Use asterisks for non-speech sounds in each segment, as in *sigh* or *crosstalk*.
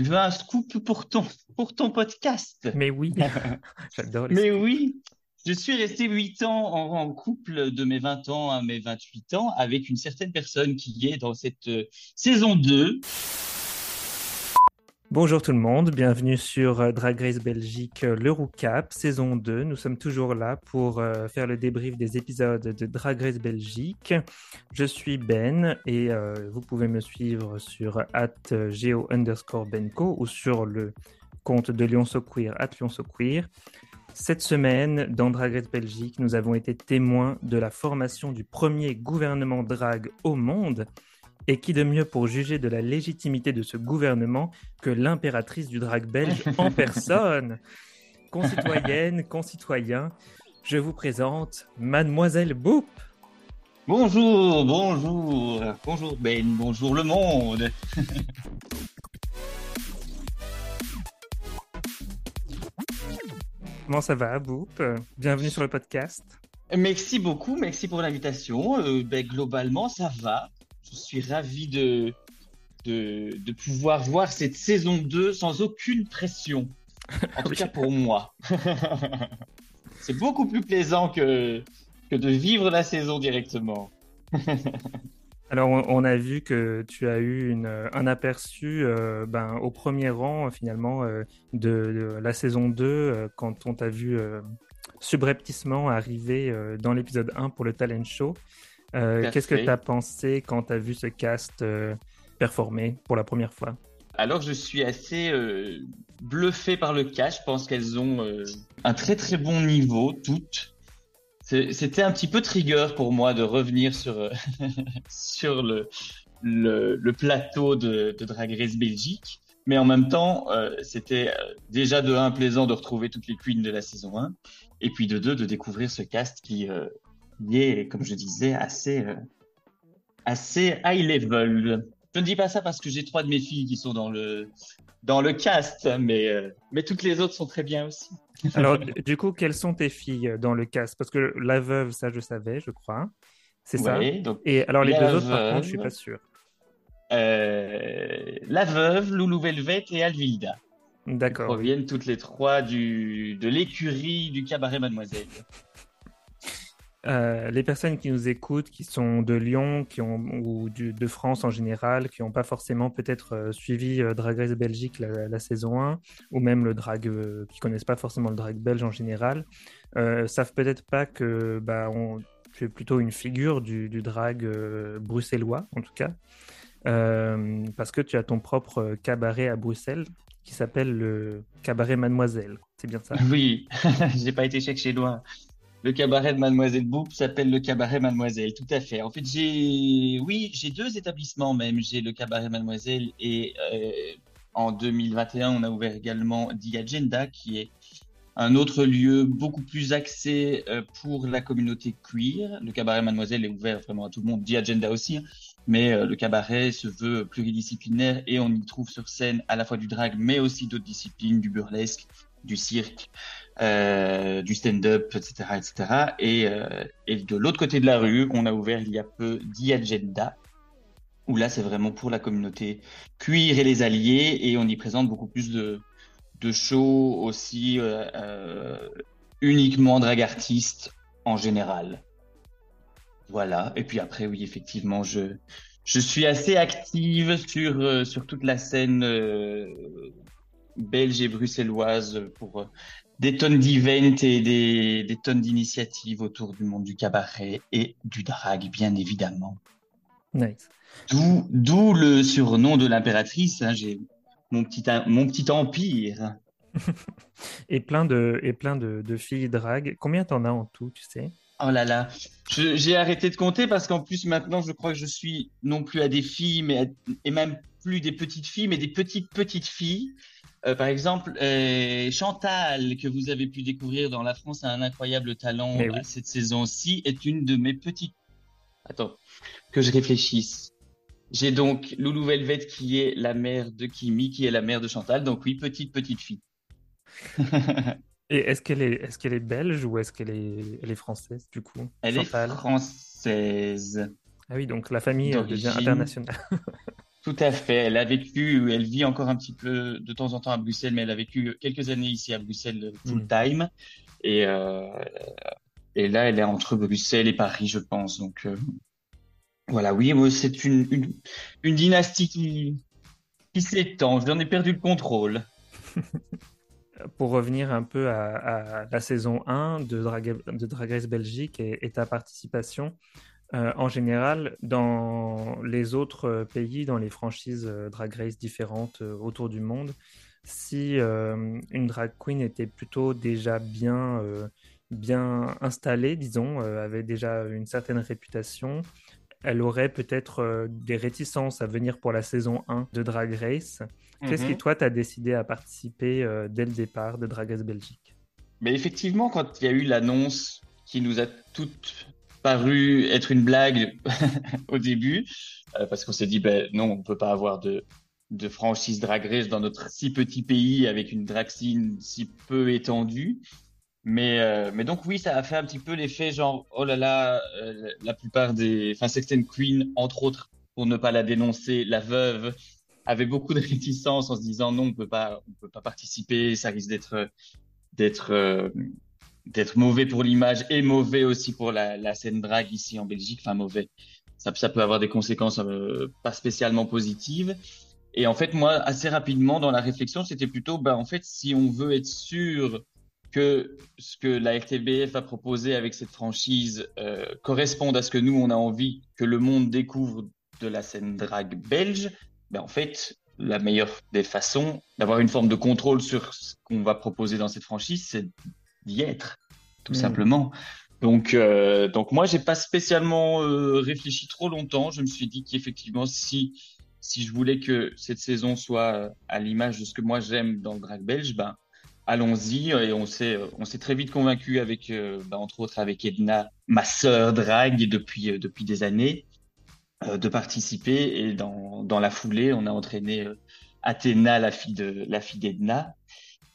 Tu veux un scoop pour ton, pour ton podcast? Mais oui, *laughs* *laughs* j'adore Mais oui, je suis resté 8 ans en, en couple de mes 20 ans à mes 28 ans avec une certaine personne qui est dans cette euh, saison 2. Bonjour tout le monde, bienvenue sur euh, Drag Race Belgique, euh, le Roucap, saison 2. Nous sommes toujours là pour euh, faire le débrief des épisodes de Drag Race Belgique. Je suis Ben et vous pouvez me suivre sur at geo underscore benco ou sur le compte de Lyon So Queer, at Lyon So Queer. Cette semaine, dans Drag Race Belgique, nous avons été témoins de la formation du premier gouvernement drag au monde. Et qui de mieux pour juger de la légitimité de ce gouvernement que l'impératrice du drag belge en *laughs* personne? Concitoyennes, concitoyens, je vous présente Mademoiselle Boop. Bonjour, bonjour, bonjour Ben, bonjour le monde. *laughs* Comment ça va, Boop Bienvenue sur le podcast. Merci beaucoup, merci pour l'invitation. Euh, ben, globalement, ça va. Je suis ravi de, de, de pouvoir voir cette saison 2 sans aucune pression. En tout *laughs* cas pour moi. *laughs* C'est beaucoup plus plaisant que, que de vivre la saison directement. *laughs* Alors, on, a vu que tu as eu une, un aperçu euh, ben, au premier rang, finalement, euh, de, de la saison 2, euh, quand on t'a vu subrepticement arriver dans l'épisode 1 pour le talent show. Euh, Qu'est-ce que tu as pensé quand tu as vu ce cast euh, performer pour la première fois? Alors je suis assez euh, bluffé par le cas. Je pense qu'elles ont euh, un très très bon niveau, toutes. C'était un petit peu trigger pour moi de revenir sur, *laughs* sur le, le, le plateau de, de Drag Race Belgique. Mais en même temps, euh, c'était déjà de un plaisant de retrouver toutes les queens de la saison 1. Et puis de deux, de découvrir ce cast qui, euh, qui est, comme je disais, assez, euh, assez high level. Je ne dis pas ça parce que j'ai trois de mes filles qui sont dans le, dans le cast, mais, euh, mais toutes les autres sont très bien aussi. *laughs* Alors, du coup, quelles sont tes filles dans le cast? Parce que la veuve, ça, je savais, je crois. C'est ça? Donc, Et alors, les deux autres, par contre, je suis veuve. pas sûr. euh, La Veuve, Loulou Velvet et Alvilda D'accord. proviennent toutes les trois du, de l'écurie du cabaret Mademoiselle. Euh, les personnes qui nous écoutent, qui sont de Lyon, qui ont ou de France en général, qui n'ont pas forcément peut-être euh, suivi euh, Drag Race Belgique la, saison 1, ou même le drag, euh, qui connaissent pas forcément le drag belge en général, savent peut-être pas que bah, tu es plutôt une figure du, drag bruxellois, en tout cas, parce que tu as ton propre cabaret à Bruxelles qui s'appelle le cabaret Mademoiselle. C'est bien ça? Oui, *laughs* j'ai pas été chercher loin. Le cabaret de Mademoiselle Boop s'appelle le cabaret Mademoiselle, tout à fait. En fait, j'ai, oui, j'ai deux établissements même. J'ai le cabaret Mademoiselle et euh, en 2021, on a ouvert également The Agenda, qui est un autre lieu beaucoup plus axé euh, pour la communauté queer. Le cabaret Mademoiselle est ouvert vraiment à tout le monde, The Agenda aussi, hein. mais euh, le cabaret se veut pluridisciplinaire et on y trouve sur scène à la fois du drag, mais aussi d'autres disciplines, du burlesque, du cirque, euh, du stand-up, etc., etc. Et, euh, et de l'autre côté de la rue, on a ouvert il y a peu The Agenda, où là c'est vraiment pour la communauté queer et les alliés, et on y présente beaucoup plus de shows aussi euh, uniquement drag artistes en général. Voilà. Et puis après, oui, effectivement, je je suis assez active sur sur toute la scène belge et bruxelloise pour des tonnes d'events et des des tonnes d'initiatives autour du monde du cabaret et du drag, bien évidemment. Nice. D'où le surnom de l'impératrice. Hein, j'ai mon petit mon petit empire. *laughs* Et plein de, et plein de, de filles drag. Combien t'en as en tout, tu sais? Oh là là, j'ai arrêté de compter parce qu'en plus maintenant je crois que je suis non plus à des filles, mais à- et même plus des petites filles, mais des petites petites filles. Euh, par exemple, euh, Chantal, que vous avez pu découvrir dans La France a un incroyable talent oui. cette saison-ci, est une de mes petites. Attends, que je réfléchisse. J'ai donc Loulou Velvet qui est la mère de Kimi, qui est la mère de Chantal. Donc oui, petite petite fille. *laughs* Et est-ce qu'elle est, est-ce qu'elle est belge ou est-ce qu'elle est, elle est française, du coup? Elle Chantal? est française. Ah oui, donc la famille devient internationale. *laughs* Tout à fait. Elle a vécu, elle vit encore un petit peu de temps en temps à Bruxelles, mais elle a vécu quelques années ici à Bruxelles full time. Et, euh, et là, elle est entre Bruxelles et Paris, je pense. Donc euh, voilà, oui, c'est une, une, une, dynastie qui, qui s'étend. J'en ai perdu le contrôle. *laughs* Pour revenir un peu à, à la saison 1 de Drag, de Drag Race Belgique et, et ta participation, euh, en général, dans les autres euh, pays, dans les franchises euh, Drag Race différentes autour du monde, si une drag queen était plutôt déjà bien, bien installée, disons, avait déjà une certaine réputation, elle aurait peut-être des réticences à venir pour la saison 1 de Drag Race. Qu'est-ce qui, mhm. toi, t'as décidé à participer dès le départ de Drag Race Belgique? Mais effectivement, quand il y a eu l'annonce qui nous a toutes paru être une blague *laughs* au début, euh, parce qu'on s'est dit, ben non, on peut pas avoir de, de franchise drag race dans notre si petit pays avec une drag scene si peu étendue. Mais, euh, mais donc oui, ça a fait un petit peu l'effet genre, oh là là, euh, la plupart des, enfin Sexton Queen, entre autres, pour ne pas la dénoncer, la veuve, avait beaucoup de réticence en se disant non, on peut pas, on peut pas participer, ça risque d'être d'être mauvais pour l'image et mauvais aussi pour la, scène drag ici en Belgique. Enfin, mauvais. Ça, peut avoir des conséquences euh, pas spécialement positives. Et en fait, moi, assez rapidement dans la réflexion, c'était plutôt, ben, en fait, si on veut être sûr que ce que la RTBF a proposé avec cette franchise euh, corresponde à ce que nous, on a envie que le monde découvre de la scène drag belge, ben, en fait, la meilleure des façons d'avoir une forme de contrôle sur ce qu'on va proposer dans cette franchise, c'est d'y être, tout hmm. simplement. Donc, euh, donc moi, j'ai pas spécialement euh, réfléchi trop longtemps. Je me suis dit qu'effectivement, si si je voulais que cette saison soit euh, à l'image de ce que moi j'aime dans le drag belge, ben allons-y. Et on s'est on s'est très vite convaincu avec, ben, entre autres avec Edna, ma sœur drag depuis depuis des années, de participer. Et dans dans la foulée, on a entraîné Athéna, la fille de la fille d'Edna.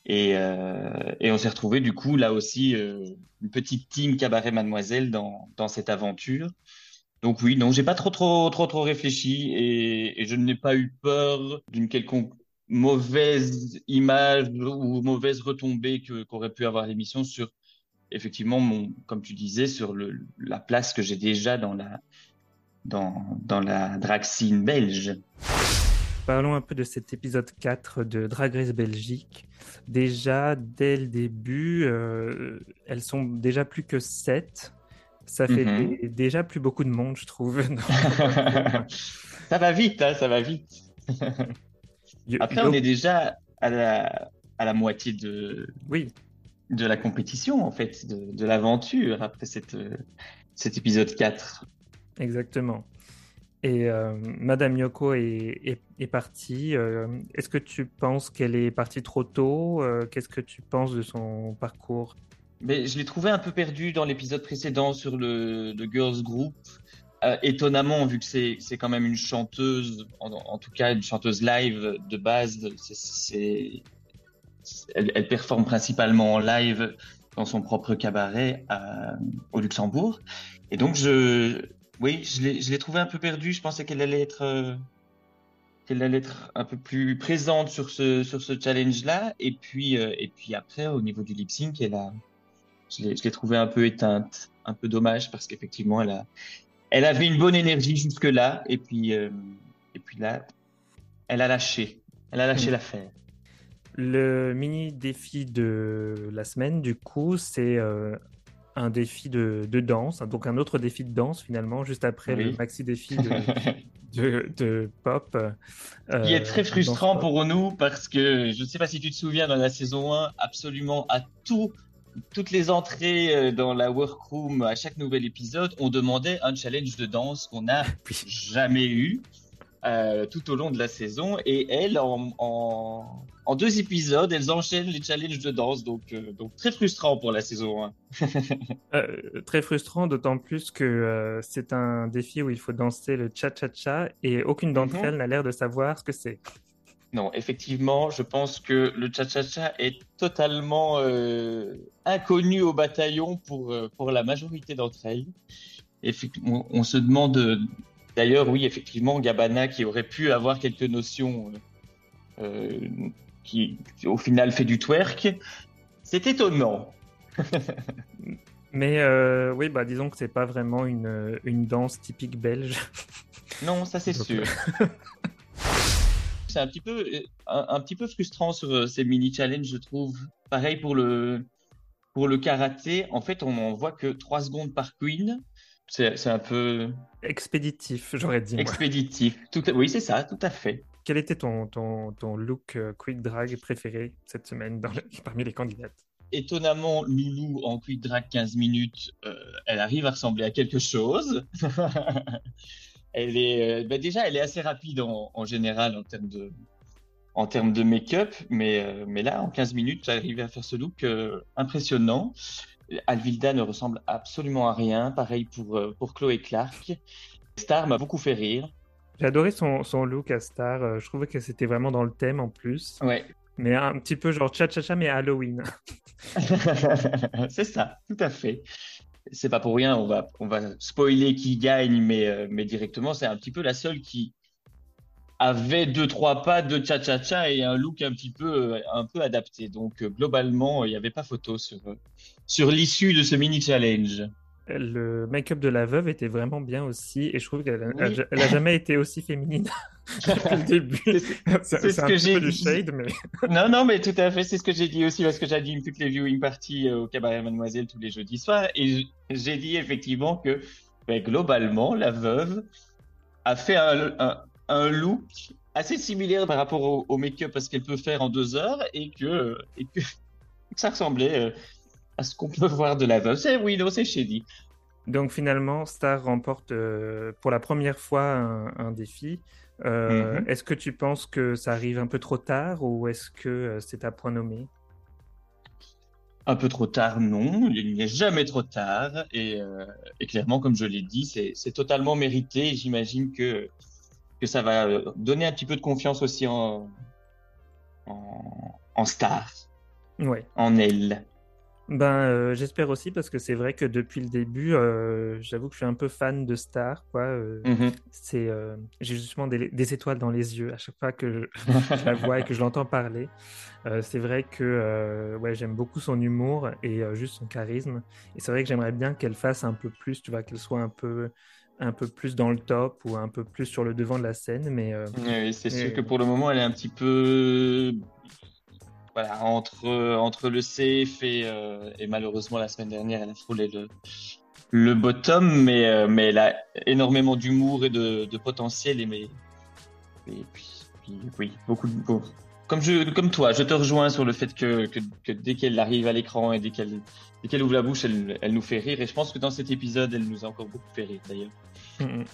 Et, euh, et on s'est retrouvé du coup là aussi euh, une petite team cabaret mademoiselle dans, dans cette aventure. Donc oui, non, j'ai pas trop trop trop trop réfléchi et, et je n'ai pas eu peur d'une quelconque mauvaise image ou mauvaise retombée que qu'aurait pu avoir l'émission sur effectivement mon comme tu disais sur le, la place que j'ai déjà dans la dans dans la drag scene belge. Parlons un peu de cet épisode 4 de Drag Race Belgique. Déjà, dès le début, euh, elles sont déjà plus que 7. Ça fait mhm. déjà plus beaucoup de monde, je trouve. *laughs* ça va vite, hein, ça va vite. Après, on est déjà à la, à la moitié de, oui. de la compétition, en fait, de, de l'aventure après cette, cet épisode 4. Exactement. Et euh, Madame Yoko est, partie. Euh, est-ce que tu penses qu'elle est partie trop tôt euh, Qu'est-ce que tu penses de son parcours? Je l'ai trouvé un peu perdue dans l'épisode précédent sur le, Girls Group. étonnamment, vu que c'est quand même une chanteuse, en, tout cas une chanteuse live de base, elle, performe principalement en live dans son propre cabaret au Luxembourg. Et donc, je, oui, je l'ai trouvé un peu perdu. Je pensais qu'elle allait être euh, qu'elle allait être un peu plus présente sur ce sur ce challenge-là. Et puis euh, et puis après, au niveau du lip sync, elle a, je l'ai trouvé un peu éteinte, un peu dommage parce qu'effectivement, elle a elle avait une bonne énergie jusque là. Et puis euh, et puis là, elle a lâché. Elle a lâché hmm. l'affaire. Le mini défi de la semaine, du coup, c'est un défi de, danse, donc un autre défi de danse finalement, juste après le maxi défi *laughs* de, de, pop. Euh, qui est très frustrant pour nous parce que je ne sais pas si tu te souviens dans la saison 1, absolument à tout, toutes les entrées euh, dans la workroom, à chaque nouvel épisode, on demandait un challenge de danse qu'on n'a *laughs* jamais eu. Euh, tout au long de la saison. Et elles, en, en, deux épisodes, elles enchaînent les challenges de danse. Donc, euh, donc très frustrant pour la saison 1. *laughs* Euh, très frustrant, d'autant plus que c'est un défi où il faut danser le cha-cha-cha et aucune d'entre mhm. elles n'a l'air de savoir ce que c'est. Non, effectivement, je pense que le cha-cha-cha est totalement inconnu au bataillon pour, pour la majorité d'entre elles. Effectivement, on se demande D'ailleurs, oui, effectivement, Gabana qui aurait pu avoir quelques notions, euh, qui au final fait du twerk, c'est étonnant. *laughs* Mais euh, oui, bah disons que c'est pas vraiment une, une danse typique belge. *laughs* Non, ça c'est sûr. c'est un petit peu un, petit peu frustrant sur ces mini challenges, je trouve. Pareil pour le pour le karaté. En fait, on n'en voit que 3 secondes par queen. C'est un peu expéditif, j'aurais dit. Expéditif. Tout Oui, c'est ça, tout à fait. Quel était ton, ton, ton look quick drag préféré cette semaine dans *laughs* parmi les candidates? Étonnamment, Loulou en quick drag 15 minutes, euh, elle arrive à ressembler à quelque chose. *laughs* elle est, euh, bah, déjà, elle est assez rapide en, général en termes de, en termes de make-up, mais, euh, mais là, en 15 minutes, elle arrive à faire ce look impressionnant. Alvilda ne ressemble absolument à rien. Pareil pour, pour Chloé Clark. Star m'a beaucoup fait rire. J'ai adoré son, son, look à Star. Je trouvais que c'était vraiment dans le thème en plus. Ouais. Mais un petit peu genre cha-cha-cha, mais Halloween. *laughs* *laughs* c'est ça, tout à fait. C'est pas pour rien, on va, on va spoiler qui gagne, mais, euh, mais directement, c'est un petit peu la seule qui avait deux, trois pas de cha-cha-cha et un look un petit peu, euh, un peu adapté. Donc, euh, globalement, il n'y avait pas photo sur, sur l'issue de ce mini challenge le make-up de la veuve était vraiment bien aussi, et je trouve qu'elle n'a jamais été aussi féminine *laughs* depuis le début. C'est ce que j'ai dit. Shade, mais... *laughs* non, non, mais tout à fait, c'est ce que j'ai dit aussi parce que j'anime toutes les viewing parties euh, au cabaret Mademoiselle tous les jeudis soirs, et j'ai dit effectivement que ben, globalement, la veuve a fait un, un, look assez similaire par rapport au, make-up parce qu'elle peut faire en deux heures, et que, et que *laughs* ça ressemblait. À ce qu'on peut voir de la veuve. C'est oui, non, c'est Shady. Donc finalement, Star remporte euh, pour la première fois un, défi. Euh, mhm. Est-ce que tu penses que ça arrive un peu trop tard ou est-ce que euh, c'est à point nommé? Un peu trop tard, non. Il n'est jamais trop tard. Et, clairement, comme je l'ai dit, c'est totalement mérité. J'imagine que, que ça va donner un petit peu de confiance aussi en, en, en Star. Ouais. En elle. Ben, euh, j'espère aussi parce que c'est vrai que depuis le début, euh, j'avoue que je suis un peu fan de Star. Quoi. Euh, mhm. c'est, j'ai justement des, étoiles dans les yeux à chaque fois que je, *laughs* la vois et que je l'entends parler. c'est vrai que ouais, j'aime beaucoup son humour et juste son charisme. Et c'est vrai que j'aimerais bien qu'elle fasse un peu plus, tu vois, qu'elle soit un peu un peu plus dans le top ou un peu plus sur le devant de la scène. Mais, oui, c'est sûr que pour le moment, elle est un petit peu voilà, entre, entre le CF euh, et, malheureusement la semaine dernière, elle a frôlé le, le bottom, mais, euh, mais elle a énormément d'humour et de, de, potentiel. Et, mais, et puis, oui, beaucoup de. Comme, je, comme toi, je te rejoins sur le fait que, que, dès qu'elle arrive à l'écran et dès qu'elle qu'elle ouvre la bouche, elle, elle, nous fait rire. Et je pense que dans cet épisode, elle nous a encore beaucoup fait rire d'ailleurs.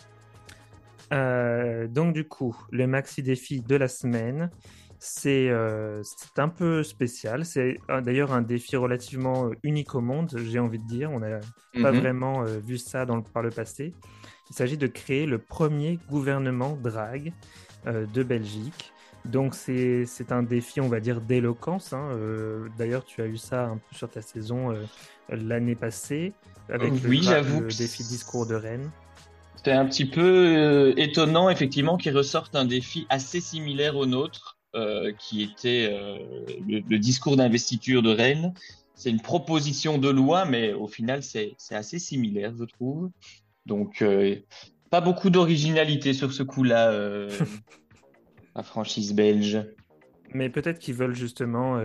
Euh, donc du coup, le maxi défi de la semaine, euh, c'est un peu spécial. C'est euh, d'ailleurs un défi relativement euh, unique au monde, j'ai envie de dire. On n'a pas mhm. vraiment vu ça dans le, par le passé. Il s'agit de créer le premier gouvernement drag de Belgique. Donc c'est un défi, on va dire, d'éloquence. Hein. D'ailleurs, tu as eu ça un peu sur ta saison l'année passée avec oui, le, le défi discours de Rennes. C'est un petit peu étonnant, effectivement, qu'il ressorte un défi assez similaire au nôtre. Euh, qui était euh, le, discours d'investiture de Rennes. C'est une proposition de loi, mais au final, c'est assez similaire, je trouve. Donc, euh, pas beaucoup d'originalité sur ce coup-là, *laughs* la franchise belge. Mais peut-être qu'ils veulent justement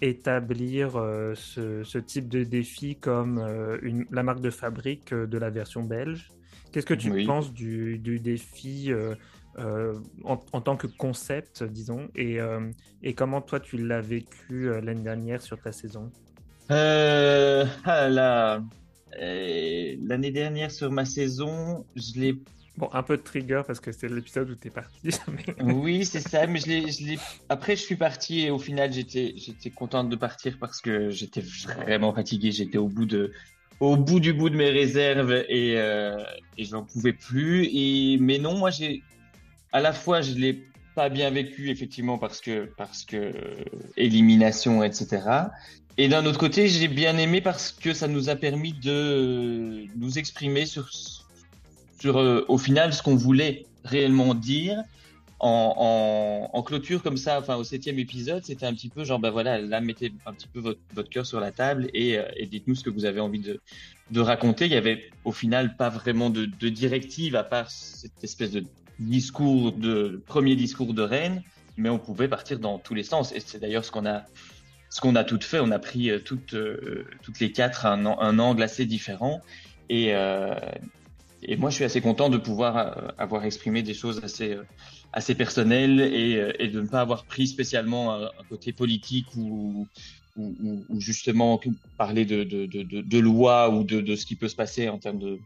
établir ce, type de défi comme une, la marque de fabrique de la version belge. Qu'est-ce que tu penses du, du défi euh, en, tant que concept, disons, et, euh, et comment toi tu l'as vécu euh, l'année dernière sur ta saison? Ah L'année dernière sur ma saison, je l'ai Bon, un peu de trigger parce que c'est l'épisode où tu es parti. *laughs* oui, c'est ça, mais je l'ai, après je suis parti et au final j'étais, j'étais contente de partir parce que j'étais vraiment fatigué, j'étais au bout de, au bout du bout de mes réserves et, euh, et je n'en pouvais plus. Et, mais non, moi j'ai, à la fois, je l'ai pas bien vécu effectivement parce que parce que euh, élimination, etc. Et d'un autre côté, j'ai bien aimé parce que ça nous a permis de nous exprimer sur sur au final ce qu'on voulait réellement dire en, clôture comme ça, enfin au septième épisode, c'était un petit peu genre, ben voilà, là mettez un petit peu votre, votre cœur sur la table et, et dites-nous ce que vous avez envie de, de raconter. Il y avait au final pas vraiment de, de directive à part cette espèce de discours de premier discours de Rennes, mais on pouvait partir dans tous les sens. Et c'est d'ailleurs ce qu'on a ce qu'on a tout fait. On a pris euh, toutes euh, toutes les quatre un, un angle assez différent. Et euh, et moi, je suis assez content de pouvoir avoir exprimé des choses assez assez personnelles et, et de ne pas avoir pris spécialement un, côté politique ou ou, ou, justement parler de, de, de, de, loi ou de, de ce qui peut se passer en termes de,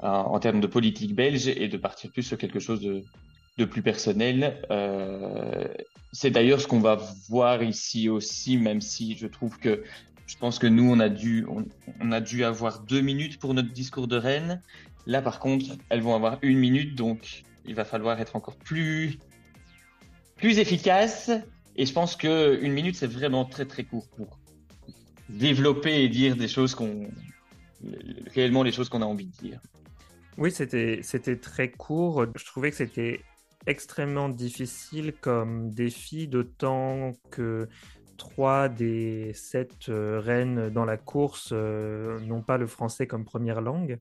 en termes de politique belge et de partir plus sur quelque chose de, plus personnel. Euh, c'est d'ailleurs ce qu'on va voir ici aussi, même si je trouve que je pense que nous, on a dû, on, on, a dû avoir deux minutes pour notre discours de Rennes. Là, par contre, elles vont avoir une minute, donc il va falloir être encore plus, plus efficace et je pense que une minute, c'est vraiment très très court pour développer et dire des choses qu'on réellement les choses qu'on a envie de dire. Oui, c'était très court. Je trouvais que c'était extrêmement difficile comme défi, d'autant que trois des sept euh, reines dans la course euh, n'ont pas le français comme première langue.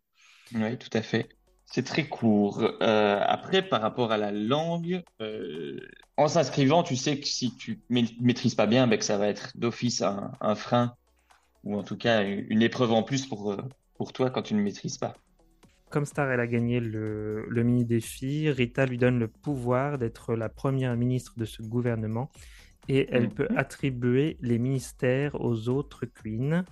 Oui, tout à fait. C'est très court. Euh, après, par rapport à la langue, en s'inscrivant, tu sais que si tu maîtrises pas bien, ben, que ça va être d'office un, un, frein ou en tout cas une épreuve en plus pour, pour toi quand tu ne maîtrises pas. Comme Star, elle a gagné le, le mini-défi, Rita lui donne le pouvoir d'être la première ministre de ce gouvernement et elle mmh. peut attribuer les ministères aux autres queens.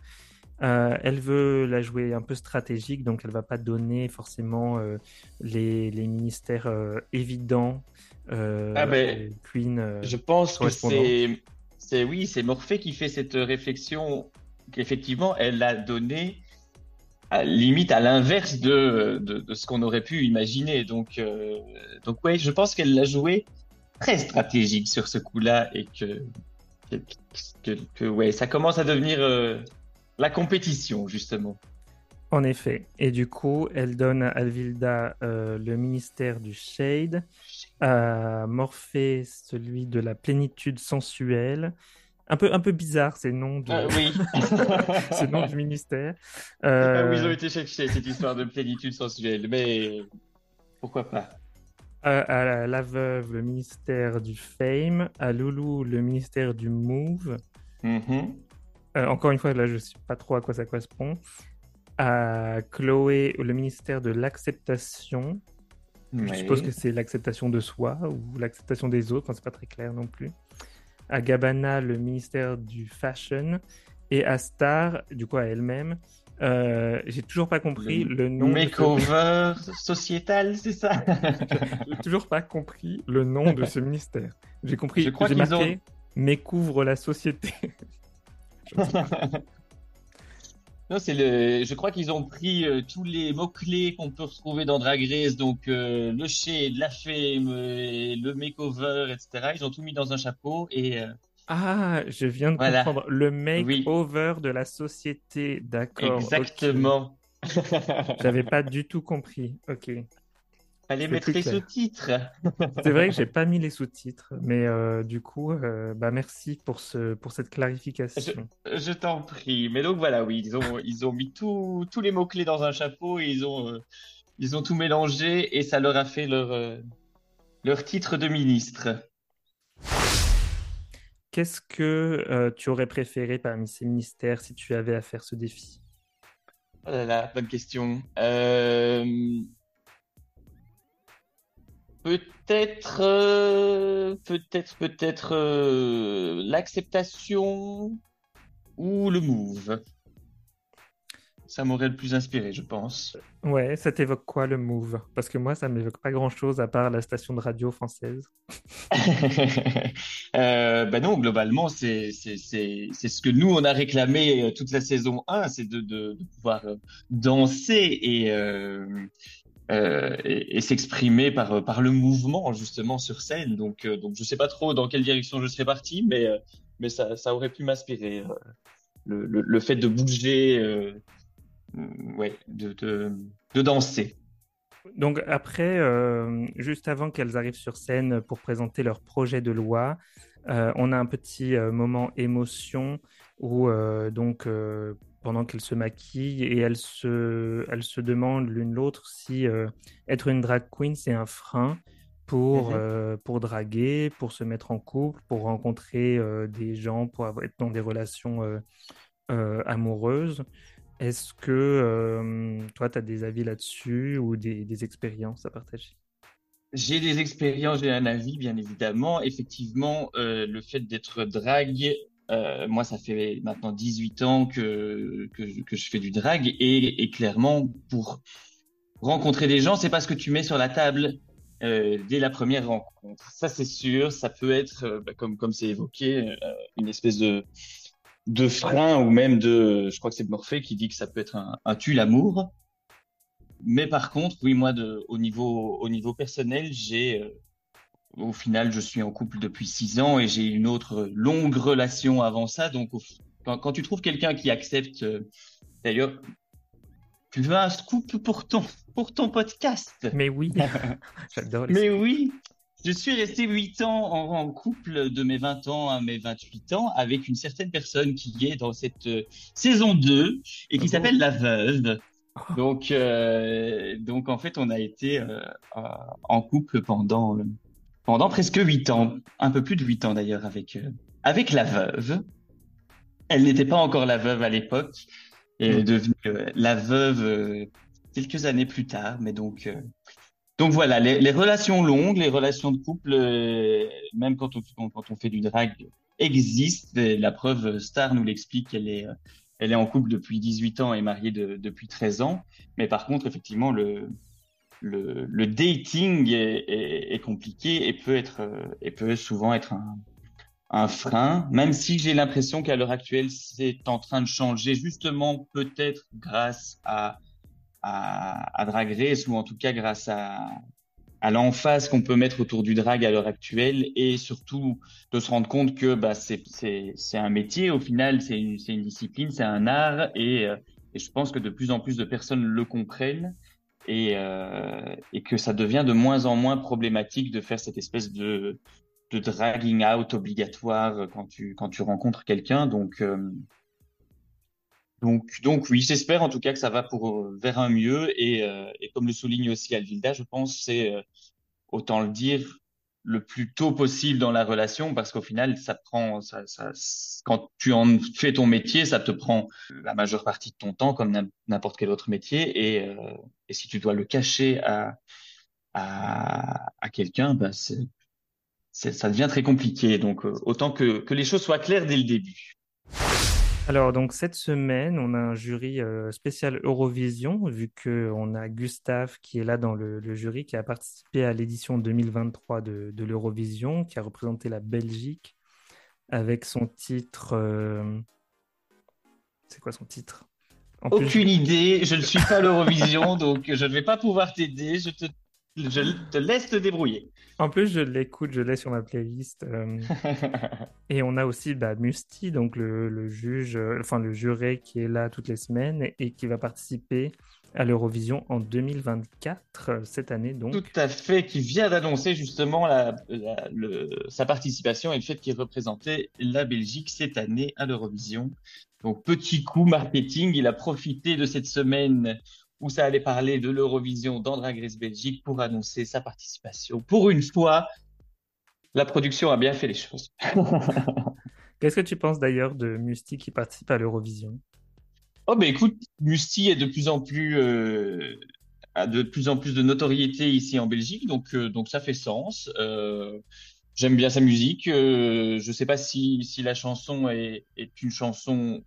Euh, elle veut la jouer un peu stratégique, donc elle va pas donner forcément euh, les, les, ministères euh, évidents. ah ben, Queen, je pense que c'est, c'est oui, c'est Morphée qui fait cette réflexion qu'effectivement elle a donné à, limite à l'inverse de, de, ce qu'on aurait pu imaginer. Donc, donc ouais, je pense qu'elle l'a joué très stratégique sur ce coup-là et que, que, ouais, ça commence à devenir la compétition, justement. En effet. Et du coup, elle donne à Alvilda euh, le ministère du Shade, à Morphée celui de la plénitude sensuelle. Un peu, un peu bizarre ces noms de... Euh, oui. *laughs* du ministère. Euh... ils ont été cherchés cette histoire de plénitude sensuelle, mais pourquoi pas? À la veuve, le ministère du Fame, à Loulou, le ministère du Move, mm euh, encore une fois, là, je ne sais pas trop à quoi ça correspond. À Chloé, le ministère de l'acceptation. Je suppose que c'est l'acceptation de soi ou l'acceptation des autres, enfin, c'est pas très clair non plus. À Gabana, le ministère du fashion. Et à Star, du coup à elle-même, euh, j'ai toujours pas compris le, nom. Makeover sociétal, c'est ça? *laughs* J'ai toujours pas compris le nom de ce ministère. J'ai compris, j'ai marqué ont... couvre la société. *laughs* non, c'est le. Je crois qu'ils ont pris euh, tous les mots clés qu'on peut retrouver dans Drag Race, donc euh, le shade, la fame, euh, le makeover, etc. Ils ont tout mis dans un chapeau et. Ah, je viens de comprendre. Le makeover de la société, d'accord. Exactement. *laughs* J'avais pas du tout compris. Ok. Fallait mettre les sous-titres. *laughs* c'est vrai que j'ai pas mis les sous-titres, mais euh, du coup, euh, bah merci pour ce pour cette clarification. Je, je t'en prie. Mais donc voilà, oui, ils ont ils ont mis tous tous les mots clés dans un chapeau et ils ont euh, ils ont tout mélangé et ça leur a fait leur euh, leur titre de ministre. Qu'est-ce que euh, tu aurais préféré parmi ces ministères si tu avais à faire ce défi? Oh là là, bonne question. Euh Peut-être, euh, peut-être, peut-être euh, l'acceptation ou le move. Ça m'aurait le plus inspiré, je pense. Ouais, ça t'évoque quoi le move? Parce que moi, ça m'évoque pas grand-chose à part la station de radio française. *laughs* euh, ben non, globalement, c'est ce que nous, on a réclamé euh, toute la saison 1, c'est de, de, de, pouvoir euh, danser et, euh, euh, et, s'exprimer par par le mouvement justement sur scène. Donc euh, donc je sais pas trop dans quelle direction je serais parti, mais euh, mais ça ça aurait pu m'inspirer euh, le, le, le fait de bouger, ouais, de, de de danser. Donc après, euh, juste avant qu'elles arrivent sur scène pour présenter leur projet de loi, euh, on a un petit euh, moment émotion où donc pendant qu'elles se maquillent et elles se, elles se demandent l'une l'autre si être une drag queen c'est un frein pour, mhm. pour draguer, pour se mettre en couple, pour rencontrer des gens, pour avoir, être dans des relations amoureuses. Est-ce que euh, toi, tu as des avis là-dessus ou des, expériences à partager? J'ai des expériences, j'ai un avis, bien évidemment. Effectivement, euh, le fait d'être drague, euh, moi, ça fait maintenant 18 ans que, que, je fais du drag et, clairement, pour rencontrer des gens, c'est pas ce que tu mets sur la table dès la première rencontre. Ça, c'est sûr. Ça peut être, bah, comme comme c'est évoqué, une espèce de de frein ou même de, je crois que c'est Morphée qui dit que ça peut être un, un tue l'amour. Mais par contre, oui, moi, de, au niveau, au niveau personnel, j'ai, euh, au final, je suis en couple depuis six ans et j'ai une autre longue relation avant ça. Donc, quand, quand, tu trouves quelqu'un qui accepte, euh, d'ailleurs, tu veux un scoop pour ton, pour ton podcast? Mais oui, *laughs* j'adore. Mais oui, je suis resté 8 ans en, couple de mes 20 ans à mes 28 ans avec une certaine personne qui est dans cette euh, saison 2 et qui ah s'appelle La Veuve. Ah. Donc, euh, donc en fait, on a été euh, en couple pendant, pendant presque 8 ans, un peu plus de 8 ans d'ailleurs avec, avec La Veuve. Elle n'était pas encore La Veuve à l'époque et est mm. devenue La Veuve quelques années plus tard, mais donc donc voilà, les, relations longues, les relations de couple, euh, même quand on, quand on fait du drag, existent. la preuve, Star nous l'explique, elle est, elle est en couple depuis 18 ans et mariée depuis 13 ans. Mais par contre, effectivement, le, le, dating est, compliqué et peut, être, et peut souvent être un, frein, même si j'ai l'impression qu'à l'heure actuelle, c'est en train de changer, justement peut-être grâce à à, Drag Race ou en tout cas grâce à, à l'emphase qu'on peut mettre autour du drag à l'heure actuelle et surtout de se rendre compte que bah, c'est un métier au final, c'est une, discipline, c'est un art euh, et, je pense que de plus en plus de personnes le comprennent et, euh, et que ça devient de moins en moins problématique de faire cette espèce de, de dragging out obligatoire quand tu, quand tu rencontres quelqu'un. Donc, euh, donc, donc oui, j'espère en tout cas que ça va pour euh, vers un mieux et, euh, et comme le souligne aussi Alvilda, je pense c'est euh, autant le dire le plus tôt possible dans la relation parce qu'au final ça prend ça, ça, quand tu en fais ton métier ça te prend la majeure partie de ton temps comme n'importe quel autre métier et, euh, et si tu dois le cacher à à, à quelqu'un bah c'est ça devient très compliqué. Donc autant que que les choses soient claires dès le début alors, donc cette semaine, on a un jury euh, spécial Eurovision, vu qu'on a Gustave qui est là dans le, jury, qui a participé à l'édition 2023 de, l'Eurovision, qui a représenté la Belgique avec son titre. Euh, c'est quoi son titre? Aucune idée, je ne suis pas l'Eurovision, donc je ne vais pas pouvoir t'aider. Je te je te laisse te débrouiller. En plus, je l'écoute, je l'ai sur ma playlist. Euh. *laughs* et on a aussi bah, Musti, donc le, juge, euh, enfin le juré qui est là toutes les semaines et qui va participer à l'Eurovision en 2024, euh, cette année donc. Tout à fait, qui vient d'annoncer justement sa participation et le fait qu'il représentait la Belgique cette année à l'Eurovision. Donc petit coup marketing, il a profité de cette semaine où ça allait parler de l'Eurovision dans Drag Race Belgique pour annoncer sa participation. Pour une fois, la production a bien fait les choses. *laughs* Qu'est-ce que tu penses d'ailleurs de Musti qui participe à l'Eurovision? Oh ben écoute, Musti est de plus en plus euh, a de plus en plus de notoriété ici en Belgique, donc euh, donc ça fait sens. Euh, J'aime bien sa musique. Je sais pas si si la chanson est est une chanson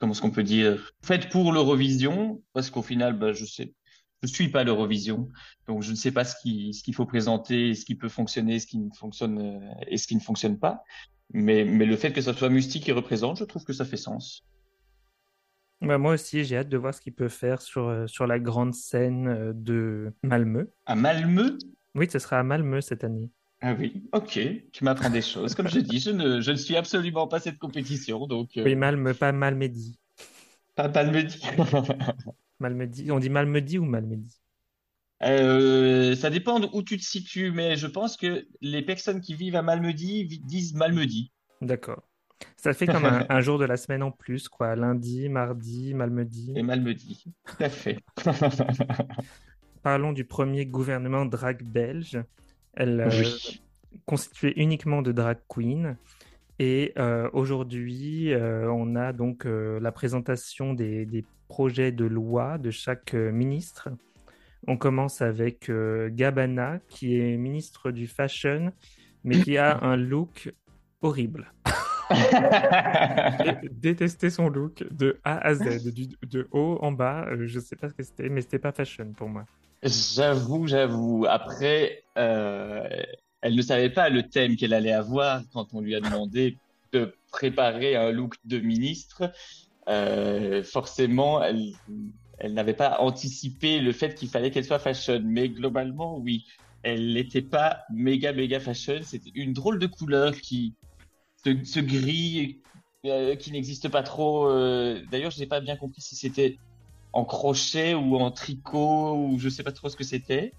comment est-ce qu'on peut dire, faite pour l'Eurovision, parce qu'au final, bah, je sais, je suis pas l'Eurovision, donc je ne sais pas ce qui, ce qu'il faut présenter, ce qui peut fonctionner, ce qui ne fonctionne euh, et ce qui ne fonctionne pas. Mais, mais le fait que ce soit Musti qui représente, je trouve que ça fait sens. Bah moi aussi, j'ai hâte de voir ce qu'il peut faire sur, euh, sur la grande scène euh, de Malmö. À Malmö? Oui, ce sera à Malmö cette année. Ah oui, ok, tu m'apprends des choses. Comme je dis, je ne, je ne suis absolument pas cette compétition, donc... Euh, oui, mal, pas Malmedy. Pas Malmedy. *laughs* Malmedy. On dit Malmedy ou Malmedy? Euh, ça dépend où tu te situes, mais je pense que les personnes qui vivent à Malmedy disent Malmedy. D'accord. Ça fait comme *laughs* un, jour de la semaine en plus, quoi. Lundi, mardi, Malmedy. Et Malmedy, tout à fait. *laughs* Parlons du premier gouvernement drag belge. Elle euh, constituée uniquement de drag queens. Et euh, aujourd'hui, on a donc la présentation des, des, projets de loi de chaque ministre. On commence avec euh, Gabana, qui est ministre du Fashion, mais qui a un look horrible. *laughs* J'ai détesté son look de A à Z, de haut en bas. Euh, je ne sais pas ce que c'était, mais c'était pas fashion pour moi. J'avoue, j'avoue. Après, euh, elle ne savait pas le thème qu'elle allait avoir quand on lui a demandé de préparer un look de ministre. forcément, elle, elle n'avait pas anticipé le fait qu'il fallait qu'elle soit fashion. Mais globalement, oui, elle n'était pas méga, méga fashion. C'était une drôle de couleur qui, ce, gris euh, qui n'existe pas trop. Euh, d'ailleurs, je n'ai pas bien compris si c'était en crochet ou en tricot ou je sais pas trop ce que c'était.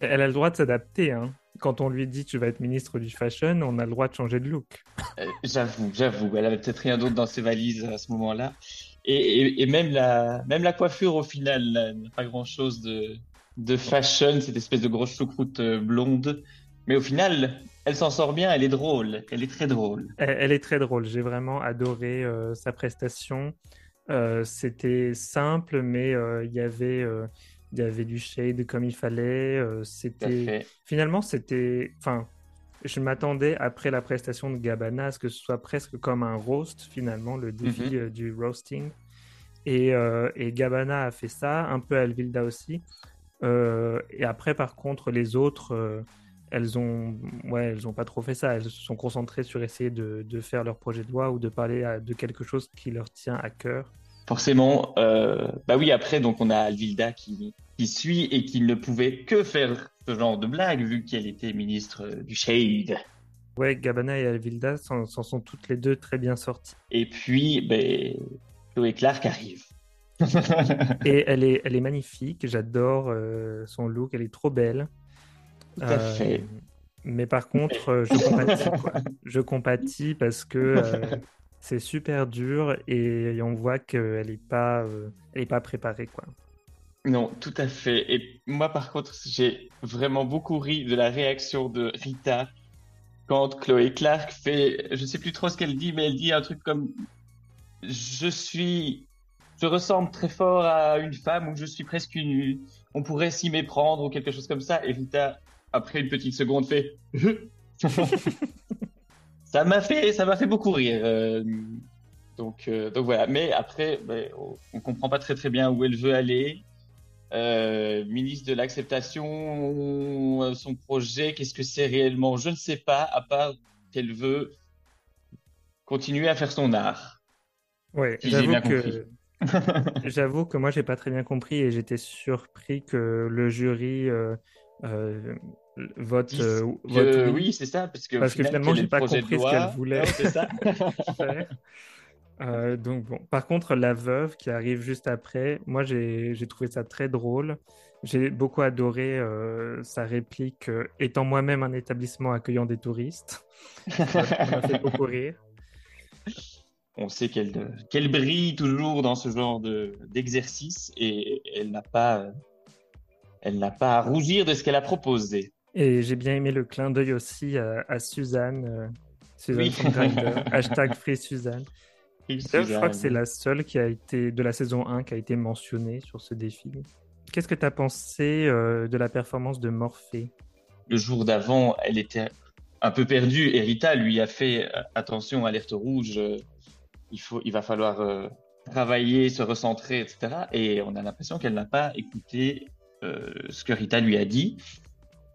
Elle a le droit de s'adapter. Hein. Quand on lui dit tu vas être ministre du fashion, on a le droit de changer de look. Euh, j'avoue, j'avoue. Elle avait peut-être rien d'autre dans ses valises à ce moment-là. Et, même, la, même la coiffure, au final, n'a pas grand-chose de, de fashion, cette espèce de grosse choucroute euh, blonde. Mais au final, elle s'en sort bien, elle est drôle, elle est très drôle. Elle, est très drôle, j'ai vraiment adoré euh, sa prestation. Euh, c'était simple, mais il y avait il y avait du shade comme il fallait. c'était finalement c'était, enfin, je m'attendais après la prestation de Gabana à ce que ce soit presque comme un roast finalement, le défi mhm. euh, du roasting. Et, euh, et, Gabana a fait ça, un peu Alvilda aussi. Euh, et après, par contre, les autres, elles ont, ouais, elles ont pas trop fait ça. Elles se sont concentrées sur essayer de, de faire leur projet de loi ou de parler de quelque chose qui leur tient à cœur. Forcément, bah oui. Après, donc on a Alvilda qui, qui suit et qui ne pouvait que faire ce genre de blague vu qu'elle était ministre du Shade. Ouais, Gabana et Alvilda s'en sont toutes les deux très bien sorties. Et puis, ben, Chloé Clark arrive. *laughs* et elle est, elle est magnifique, j'adore euh, son look, elle est trop belle. Tout à euh, fait. Mais par contre, euh, je compatis, je compatis parce que c'est super dur et on voit qu'elle n'est pas, elle est pas préparée. quoi. Non, tout à fait. Et moi, par contre, j'ai vraiment beaucoup ri de la réaction de Rita quand Chloé Clark fait, je sais plus trop ce qu'elle dit, mais elle dit un truc comme je suis, je ressemble très fort à une femme ou je suis presque une, on pourrait s'y méprendre ou quelque chose comme ça. Et Rita, après une petite seconde, fait *laughs* *laughs* ça m'a fait, ça m'a fait beaucoup rire. Euh, donc, euh, donc voilà. Mais après, ben, on comprend pas très très bien où elle veut aller. Euh, ministre de l'acceptation, son projet, qu'est-ce que c'est réellement? Je ne sais pas, à part qu'elle veut continuer à faire son art. Oui, j'avoue que... *laughs* *laughs* j'avoue que moi, j'ai pas très bien compris et j'étais surpris que le jury euh, oui. c'est ça, parce que, parce que finalement, j'ai pas compris ce qu'elle voulait. *laughs* *laughs* Euh, donc bon. Par contre, la veuve qui arrive juste après, moi j'ai trouvé ça très drôle. J'ai beaucoup adoré euh, sa réplique, étant moi-même un établissement accueillant des touristes. ça m'a fait beaucoup rire. On sait qu'elle qu'elle brille toujours dans ce genre d'exercice et elle n'a pas elle n'a pas à rougir de ce qu'elle a proposé. Et j'ai bien aimé le clin d'œil aussi à, Suzanne. Suzanne oui. *laughs* hashtag Free Suzanne je crois que c'est la seule qui a été de la saison 1 qui a été mentionnée sur ce défi. Qu'est-ce que tu as pensé euh, de la performance de Morphée? Le jour d'avant, elle était un peu perdue et Rita lui a fait euh, attention, alerte rouge, euh, il, faut, il va falloir travailler, se recentrer, etc. Et on a l'impression qu'elle n'a pas écouté ce que Rita lui a dit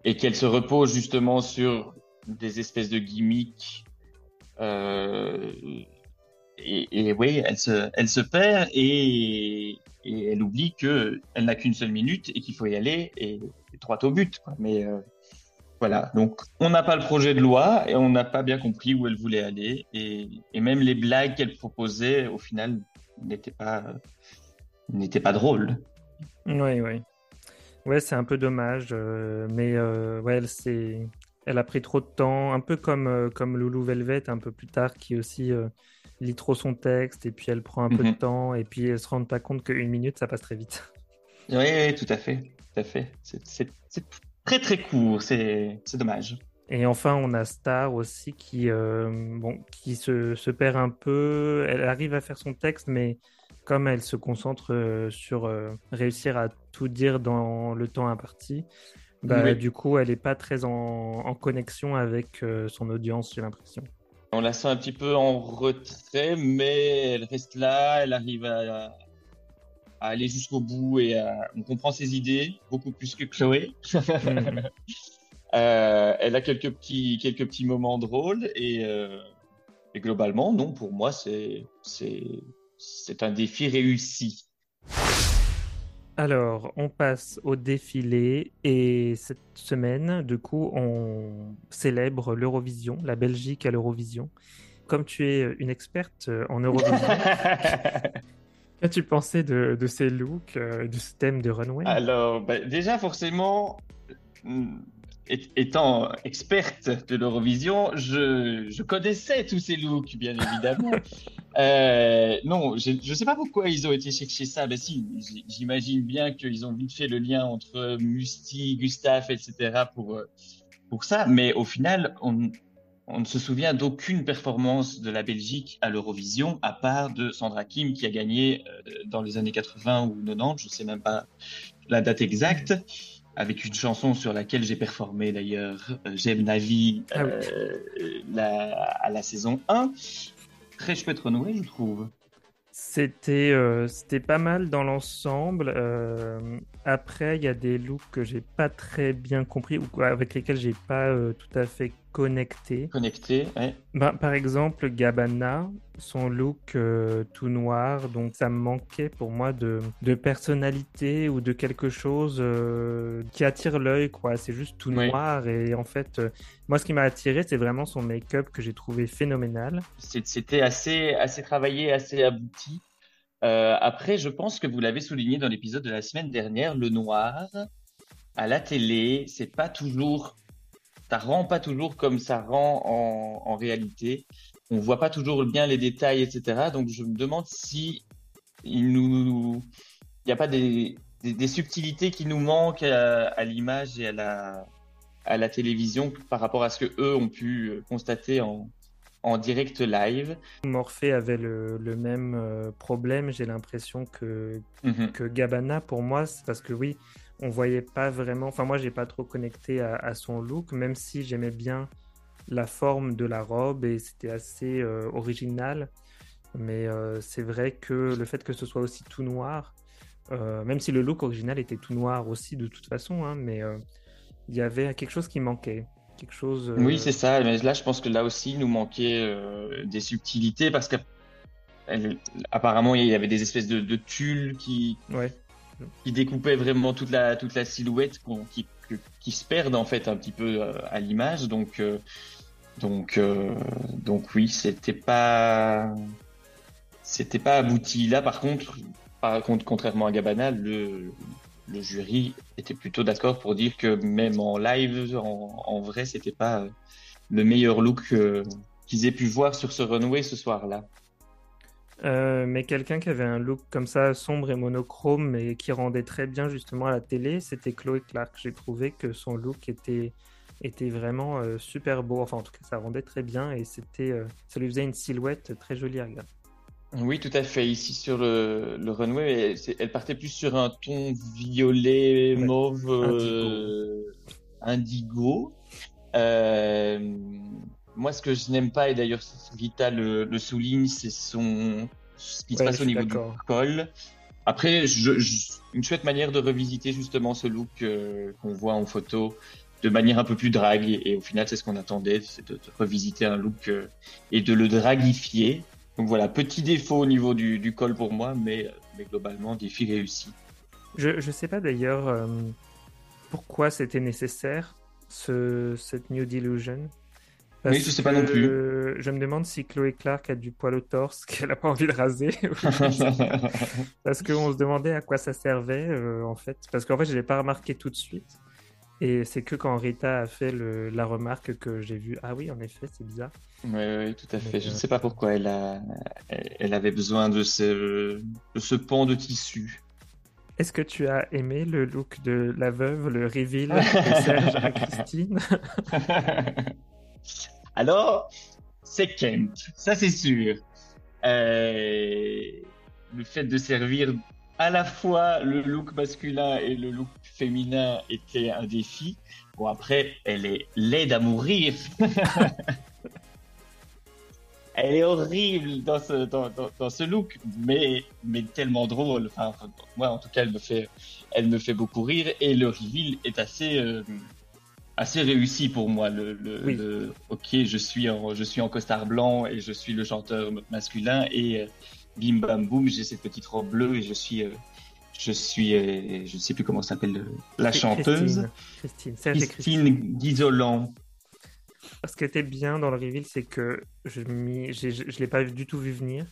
et qu'elle se repose justement sur des espèces de gimmicks et, oui, elle se, elle se perd et, elle oublie que elle n'a qu'une seule minute et qu'il faut y aller et, droit au but. Mais euh, voilà, donc on n'a pas le projet de loi et on n'a pas bien compris où elle voulait aller et, même les blagues qu'elle proposait au final n'étaient pas, n'étaient pas drôles. Oui, oui. Ouais, c'est un peu dommage, mais ouais, elle, elle a pris trop de temps, un peu comme, comme Loulou Velvet un peu plus tard, qui aussi lit trop son texte, et puis elle prend un peu de Mhm. temps, et puis elle se rend pas compte qu'une minute, ça passe très vite. Oui, tout à fait, tout à fait. C'est c'est- c'est très très court, c'est c'est dommage. Et enfin, on a Star aussi qui, euh, bon, qui se, se perd un peu. Elle arrive à faire son texte, mais comme elle se concentre euh, sur euh, réussir à tout dire dans le temps imparti, bah, Oui. du coup, elle n'est pas très en, en connexion avec euh, son audience, j'ai l'impression. On la sent un petit peu en retrait, mais elle reste là, elle arrive à, à aller jusqu'au bout et à- on comprend ses idées beaucoup plus que Chloé. *laughs* Euh, elle a quelques petits, quelques petits moments drôles et, euh, et globalement, non, pour moi, c'est c'est un défi réussi. Alors, on passe au défilé et cette semaine, du coup, on célèbre l'Eurovision, la Belgique à l'Eurovision. Comme tu es une experte en Eurovision, *laughs* qu'as-tu pensé de, de ces looks, euh, de ce thème de runway? Alors, bah, déjà, forcément, étant experte de l'Eurovision, je, je connaissais tous ces looks, bien évidemment. *laughs* Euh, non, je ne sais pas pourquoi ils ont été chercher ça. Ben si, j'imagine bien qu'ils ont vite fait le lien entre Musti, Gustave, etc. pour, euh, pour ça. Mais au final, on, on ne se souvient d'aucune performance de la Belgique à l'Eurovision, à part de Sandra Kim qui a gagné euh, dans les années 80 ou 90, je sais même pas la date exacte, avec une chanson sur laquelle j'ai performé d'ailleurs, euh, J'aime Navi, Ah oui. euh, la- à la saison 1. Très chouette renouée, je trouve. C'était euh, c'était pas mal dans l'ensemble. Euh, après, il y a des looks que j'ai pas très bien compris ou avec lesquels j'ai pas euh, tout à fait connecté. Connecté, ouais. Ben, par exemple, Gabbana, son look euh, tout noir, donc ça me manquait pour moi de, de personnalité ou de quelque chose euh, qui attire l'œil, quoi. C'est juste tout noir et en fait, moi ce qui m'a attiré, c'est vraiment son make-up que j'ai trouvé phénoménal. C'était assez, assez travaillé, assez abouti. Euh, après, je pense que vous l'avez souligné dans l'épisode de la semaine dernière, le noir à la télé, c'est pas toujours, ça rend pas toujours comme ça rend en, réalité. On voit pas toujours bien les détails, etc. Donc, je me demande si il nous, il n'y a pas des, subtilités qui nous manquent à, l'image et à la, à la télévision par rapport à ce que eux ont pu constater en, en direct live. Morphée avait le, le même euh, problème, j'ai l'impression que, Mhm. que Gabbana, pour moi, c'est parce que oui, on voyait pas vraiment. Enfin, moi, j'ai pas trop connecté à, à son look, même si j'aimais bien la forme de la robe et c'était assez euh, original. Mais euh, c'est vrai que le fait que ce soit aussi tout noir, euh, même si le look original était tout noir aussi de toute façon, hein, mais il y avait quelque chose qui manquait. Quelque chose. euh, Oui, c'est ça. Mais là, je pense que là aussi, il nous manquait euh, des subtilités parce qu'apparemment, il y avait des espèces de, de tulles qui, Ouais. qui découpaient vraiment toute la, toute la silhouette qui, qui se perdent en fait un petit peu euh, à l'image. Donc, donc, euh, donc oui, c'était pas, c'était pas abouti. Là, par contre, par contre, contrairement à Gabbana, le, le jury était plutôt d'accord pour dire que même en live, en, vrai, c'était pas euh, le meilleur look euh, qu'ils aient pu voir sur ce runway ce soir-là. Euh, mais quelqu'un qui avait un look comme ça sombre et monochrome mais qui rendait très bien justement à la télé, c'était Chloé Clark. J'ai trouvé que son look était, vraiment super beau. Enfin, en tout cas, ça rendait très bien et c'était, ça lui faisait une silhouette très jolie à regarder. Oui, tout à fait. Ici sur le, le runway, elle, partait plus sur un ton violet, Ouais. mauve, euh, indigo. Euh, moi, ce que je n'aime pas, et d'ailleurs Rita le, le souligne, c'est son ce qui se Ouais, passe au niveau du col. Après, je, je- une chouette manière de revisiter justement ce look euh, qu'on voit en photo de manière un peu plus drague. Et, et au final, c'est ce qu'on attendait, c'est de, de revisiter un look euh, et de le dragifier. Donc voilà, petit défaut au niveau du, du col pour moi, mais, mais globalement, défi réussi. Je ne sais pas d'ailleurs euh, pourquoi c'était nécessaire, ce, cette New Delusion. oui, je sais pas non plus. Je me demande si Chloé Clark a du poil au torse *laughs* qu'elle a pas envie de raser. *laughs* Parce qu'on se demandait à quoi ça servait, euh, en fait. Parce qu'en fait, je l'ai pas remarqué tout de suite. Et c'est que quand Rita a fait le, la remarque que j'ai vu, ah oui, en effet, c'est bizarre. Oui, tout à fait. je ne sais pas pourquoi elle, a, elle avait besoin de ce, de ce pan de tissu. Est-ce que tu as aimé le look de la veuve, le reveal de *laughs* Serge à Christine *laughs* Alors, c'est Kent, ça c'est sûr. Euh, le fait de servir à la fois le look masculin et le look féminin était un défi. Bon, après, elle est laide à mourir. *laughs* elle est horrible dans ce, dans, dans, ce look, mais, mais tellement drôle. Enfin, moi, en tout cas, elle me fait, elle me fait beaucoup rire et le reveal est assez, euh, assez réussi pour moi. Le, le, ok, je suis en, je suis en costard blanc et je suis le chanteur masculin et euh, bim bam boum, j'ai cette petite robe bleue et je suis, euh, je suis, euh, je ne sais plus comment s'appelle la chanteuse. Christine, Christine, Christine Guizolan. Ce qui était bien dans le reveal, c'est que je ne l'ai pas du tout vu venir.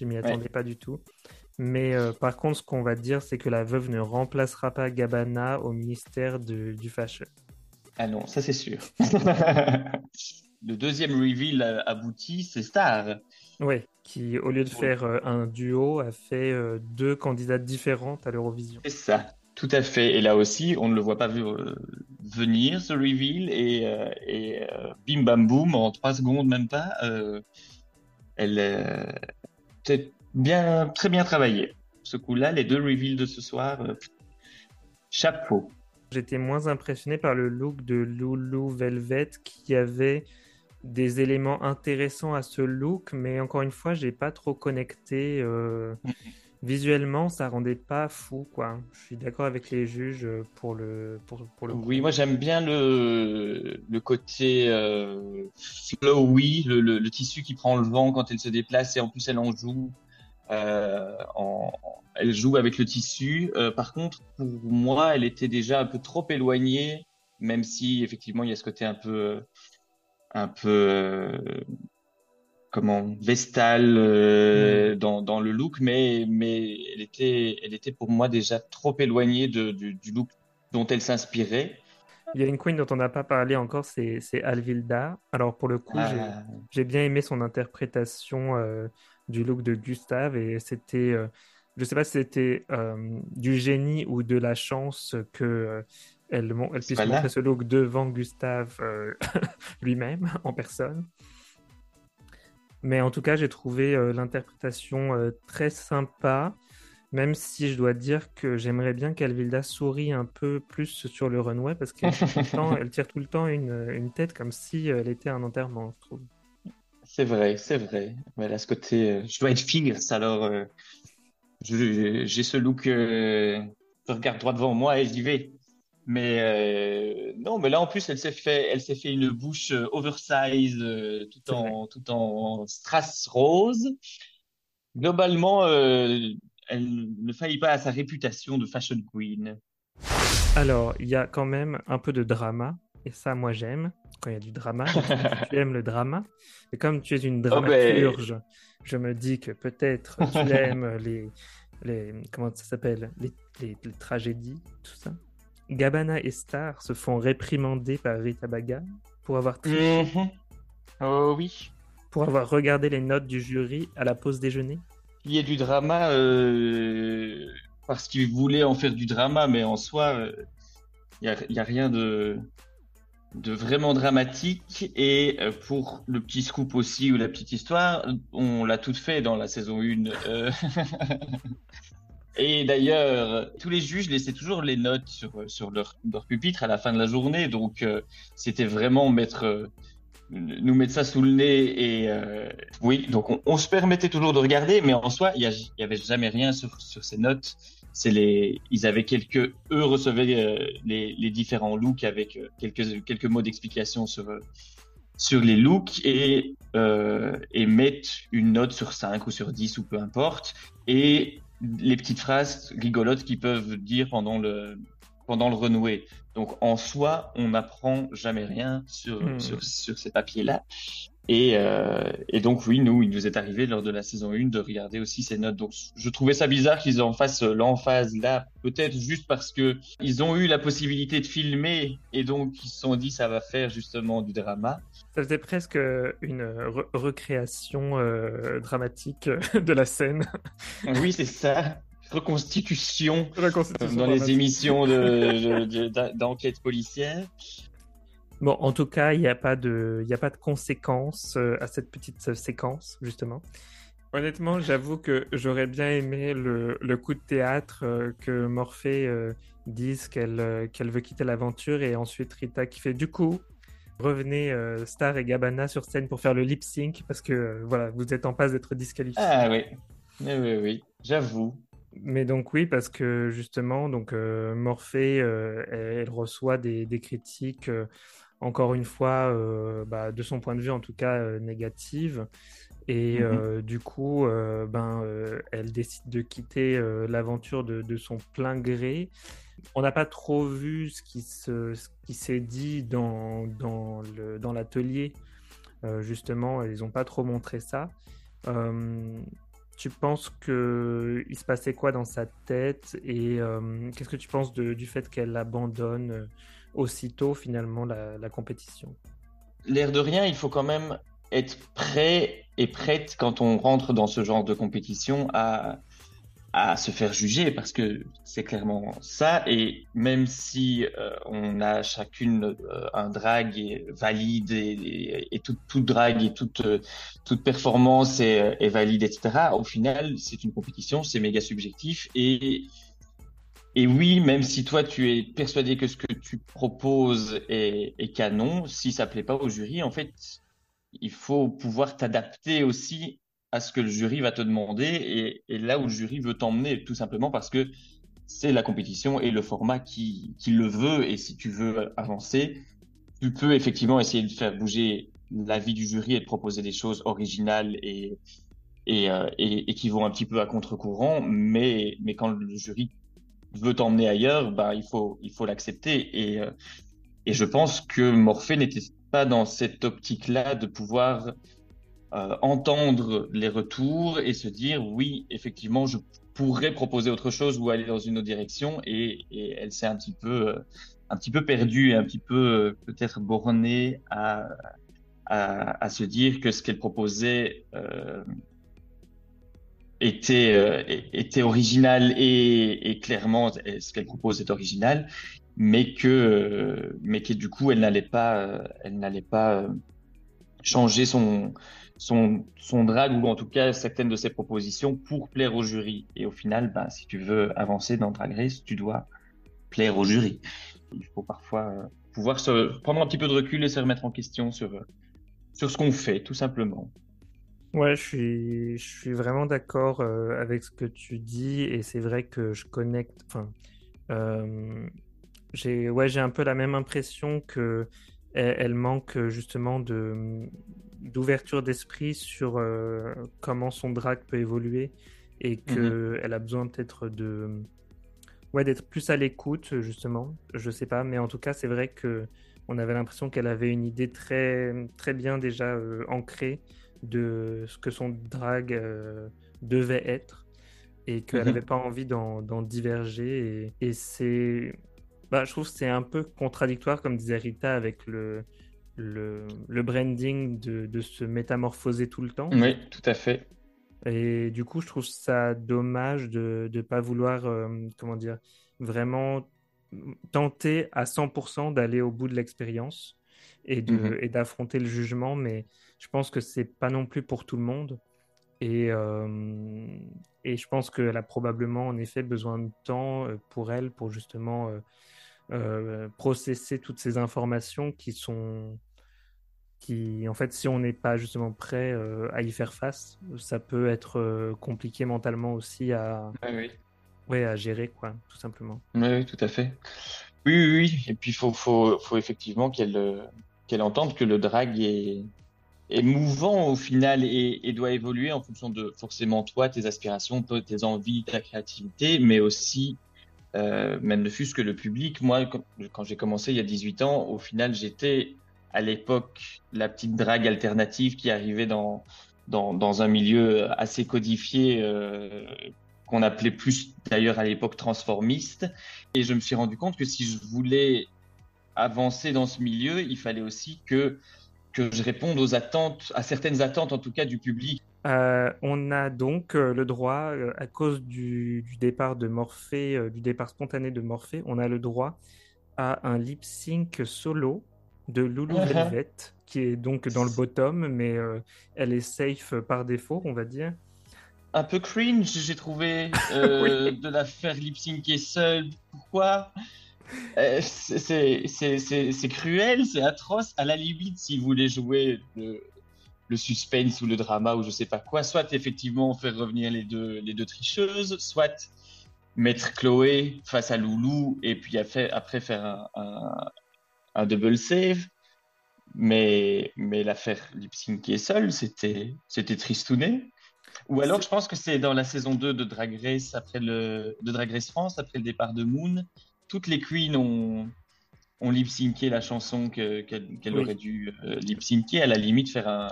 Je m'y attendais pas du tout. Mais par contre, ce qu'on va dire, c'est que la veuve ne remplacera pas Gabana au ministère de, du Fashion. Ah non, ça c'est sûr. *laughs* le deuxième reveal abouti, c'est Star. Oui, qui au lieu de faire euh, un duo, a fait euh, deux candidates différentes à l'Eurovision. C'est ça, tout à fait. Et là aussi, on ne le voit pas euh, venir, ce reveal. Et, bim bam boum, en trois secondes même pas, elle est bien, très bien travaillée. Ce coup-là, les deux reveals de ce soir, chapeau. J'étais moins impressionné par le look de Loulou Velvet qui avait des éléments intéressants à ce look, mais encore une fois, j'ai pas trop connecté. Euh, visuellement, ça rendait pas fou, quoi. Je suis d'accord avec les juges pour le pour, pour le. Oui, moi j'aime bien le le côté euh, flowy, le, le, tissu qui prend le vent quand elle se déplace et en plus elle en joue. Euh, en, elle joue avec le tissu. Euh, par contre, pour moi, elle était déjà un peu trop éloignée, même si effectivement il y a ce côté un peu, un peu, euh, comment, vestal euh, dans, dans, le look, mais mais elle était, elle était pour moi déjà trop éloignée de, du, du look dont elle s'inspirait. Il y a une queen dont on n'a pas parlé encore, c'est Alvilda. Alors pour le coup, j'ai ah. bien aimé son interprétation du look de Gustave et c'était je ne sais pas si c'était euh, du génie ou de la chance que euh, elle, elle, puisse montrer ce look devant Gustave euh, *laughs* lui-même en personne. Mais en tout cas, j'ai trouvé l'interprétation très sympa, même si je dois dire que j'aimerais bien qu'Alvilda sourie un peu plus sur le runway parce qu'elle *laughs* elle tire tout le temps une, une, tête comme si elle était un enterrement, je trouve. C'est vrai, c'est vrai. Mais là, ce côté, je dois être fierce, alors j'ai ce look, euh, je regarde droit devant moi et j'y vais. Mais euh, non, mais là en plus elle s'est fait, elle s'est fait une bouche euh, oversize tout en tout en strass rose. Globalement, elle ne faillit pas à sa réputation de fashion queen. Alors, il y a quand même un peu de drama, et ça, moi, j'aime. Quand il y a du drama, tu *laughs* aimes le drama. Et comme tu es une oh, ben, dramaturge, je me dis que peut-être tu *laughs* aimes les, les, comment ça s'appelle? Les, les, tragédies, tout ça. Gabana et Star se font réprimander par Rita Baga pour avoir triché. Mhm. Oh oui. Pour avoir regardé les notes du jury à la pause déjeuner. Il y a du drama euh, parce qu'ils voulaient en faire du drama, mais en soi, euh, il n'y a, a, rien de, de vraiment dramatique. Et euh, pour le petit scoop aussi ou la petite histoire, on l'a tout fait dans la saison 1. Euh. *laughs* et d'ailleurs, tous les juges laissaient toujours les notes sur, sur leur, leur pupitre à la fin de la journée. Donc, euh, c'était vraiment mettre nous mettre ça sous le nez et oui donc on, se permettait toujours de regarder mais en soi il y, avait jamais rien sur, sur ces notes c'est les, ils avaient quelques, eux recevaient euh, les, les, différents looks avec euh, quelques, quelques mots d'explication sur, euh, sur les looks et, euh, et mettent une note sur 5 ou sur 10 ou peu importe et les petites phrases rigolotes qu'ils peuvent dire pendant le, pendant le renoué. Donc en soi, on n'apprend jamais rien sur, Hmm. sur, sur ces papiers-là. Et, euh, et donc oui, nous, il nous est arrivé lors de la saison 1 de regarder aussi ces notes. Donc je trouvais ça bizarre qu'ils en fassent l'emphase là, peut-être juste parce que ils ont eu la possibilité de filmer et donc ils se sont dit ça va faire justement du drama. Ça faisait presque une re- recréation euh, dramatique de la scène. *laughs* Oui, c'est ça. Reconstitution euh, Reconstitution dans les émissions de- de- de- *laughs* d'enquête policière. Bon, en tout cas, il n'y a pas de, il a pas de conséquences euh, à cette petite euh, séquence, justement. Honnêtement, j'avoue que j'aurais bien aimé le, le coup de théâtre euh, que Morphée euh, dise qu'elle qu'elle veut quitter l'aventure et ensuite Rita qui fait du coup. Revenez euh, Star et Gabbana sur scène pour faire le lip sync parce que euh, voilà, vous êtes en passe d'être disqualifiés. Ah oui, oui, oui, oui. j'avoue. Mais donc oui, parce que justement, donc euh, Morphée, euh, elle, reçoit des, des critiques, encore une fois, euh, bah, de son point de vue en tout cas euh, négatives. Et Mhm. euh, du coup, euh, ben, euh, elle décide de quitter l'aventure de, de son plein gré. On n'a pas trop vu ce qui se, ce qui s'est dit dans, dans le, dans l'atelier. Justement, ils n'ont pas trop montré ça. Tu penses que il se passait quoi dans sa tête? Et qu'est-ce que tu penses de- du fait qu'elle abandonne aussitôt finalement la, compétition? L'air de rien, il faut quand même être prêt et prête quand on rentre dans ce genre de compétition à, à se faire juger parce que c'est clairement ça. Et même si euh, on a chacune euh, un drag valide et, et, et toute, toute drag et toute, euh, toute performance est, est valide, etc., au final, c'est une compétition, c'est méga subjectif. Et, et oui, même si toi, tu es persuadé que ce que tu proposes est, est canon, si ça plaît pas au jury, en fait, il faut pouvoir t'adapter aussi à ce que le jury va te demander et, et là où le jury veut t'emmener, tout simplement parce que c'est la compétition et le format qui, qui le veut. Et si tu veux avancer, tu peux effectivement essayer de faire bouger l'avis du jury et de proposer des choses originales et, et, euh, et, et qui vont un petit peu à contre-courant. Mais, mais quand le jury veut t'emmener ailleurs, bah, il faut, il faut l'accepter. Et, euh, et je pense que Morphée n'était pas dans cette optique-là de pouvoir euh, entendre les retours et se dire oui, effectivement, je pourrais proposer autre chose ou aller dans une autre direction. Et, et elle s'est un petit peu, euh, un petit peu perdue un petit peu euh, peut-être bornée à, à, se dire que ce qu'elle proposait était, euh, était original et, clairement ce qu'elle propose est original, mais que, euh, mais que du coup elle n'allait pas, euh, elle n'allait pas euh, changer son, son, son ou en tout cas certaines de ses propositions pour plaire au jury. Et au final, ben, si tu veux avancer dans Drag Race, tu dois plaire au jury. Il faut parfois pouvoir se prendre un petit peu de recul et se remettre en question sur, sur ce qu'on fait, tout simplement. Ouais, je suis, je suis vraiment d'accord euh, avec ce que tu dis et c'est vrai que je connecte. Enfin, euh, j'ai, ouais, j'ai un peu la même impression que elle, elle manque justement de d'ouverture d'esprit sur euh, comment son drag peut évoluer et que elle a besoin peut-être de ouais d'être plus à l'écoute justement. Je sais pas, mais en tout cas c'est vrai que on avait l'impression qu'elle avait une idée très très bien déjà euh, ancrée de ce que son drag euh, devait être et qu'elle Mhm. n'avait pas envie d'en diverger. Et, et c'est. Bah, je trouve que c'est un peu contradictoire, comme disait Rita, avec le, le, le branding de, de se métamorphoser tout le temps. Oui, tout à fait. Et du coup, je trouve ça dommage de ne pas vouloir, euh, comment dire, vraiment tenter à 100% d'aller au bout de l'expérience et Mhm. et d'affronter le jugement, mais je pense que c'est pas non plus pour tout le monde. Et, euh, et je pense qu'elle a probablement en effet besoin de temps euh, pour elle, pour justement euh, euh, processer toutes ces informations qui sont, qui en fait, si on n'est pas justement prêt à y faire face, ça peut être compliqué mentalement aussi à, oui. ouais, à gérer, quoi, tout simplement. Oui, oui, tout à fait. Oui, oui, oui. Et puis, il faut, faut, faut effectivement qu'elle qu'elle entende que le drag est, est mouvant au final et, doit évoluer en fonction de forcément toi, tes aspirations, tes envies, ta créativité, mais aussi même ne fût-ce que le public. Moi, quand j'ai commencé il y a 18 ans, au final, j'étais à l'époque la petite drague alternative qui arrivait dans, dans, dans un milieu assez codifié euh, qu'on appelait plus d'ailleurs à l'époque transformiste. Et je me suis rendu compte que si je voulais avancer dans ce milieu, il fallait aussi que, que je réponde aux attentes, à certaines attentes en tout cas du public. Euh, on a donc euh, le droit, à cause du, du, départ de Morphée, du départ spontané de Morphée, on a le droit à un lip sync solo de Loulou Velvet, qui est donc dans le bottom, mais euh, elle est safe par défaut, on va dire. Un peu cringe, j'ai trouvé, *laughs* euh, de la faire lip syncer seule. Pourquoi? Euh, C'est cruel, c'est atroce. À la limite, si vous voulez jouer le, le, suspense ou le drama ou je sais pas quoi, soit effectivement faire revenir les deux, les deux tricheuses, soit mettre Chloé face à Loulou et puis après, faire un, un double save. Mais, mais l'affaire lip qui est seule, c'était, c'était tristouné. Ou alors, je pense que c'est dans la saison 2 de Drag Race, après le, de Drag Race France, après le départ de Moon. Toutes les queens ont, ont lip synké la chanson qu'elle, qu'elle aurait dû euh, lip syncer. À la limite, faire un,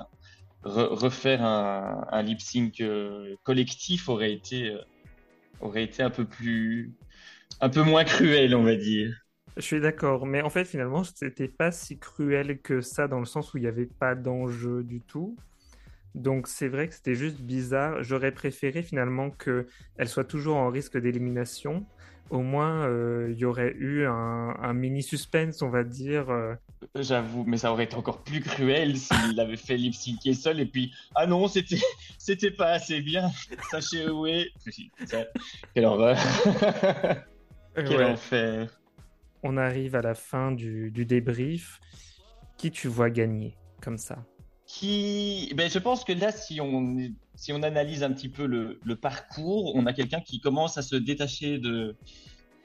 refaire un, un lip sync euh, collectif aurait été, euh, aurait été un peu plus, un peu moins cruel, on va dire. Je suis d'accord, mais en fait, finalement, c'était pas si cruel que ça dans le sens où il n'y avait pas d'enjeu du tout. Donc, c'est vrai que c'était juste bizarre. J'aurais préféré finalement qu'elle soit toujours en risque d'élimination. Au moins, euh, il y aurait eu un, mini suspense, on va dire. Euh. J'avoue, mais ça aurait été encore plus cruel s'il *laughs* avait fait lip syncer seul et puis ah non, c'était *laughs* c'était pas assez bien. Sachez où est. *laughs* Quelle horreur. Quel enfer on arrive à la fin du, débrief. Qui tu vois gagner comme ça? Qui, ben, je pense que là, si on, si on analyse un petit peu le, parcours, on a quelqu'un qui commence à se détacher de,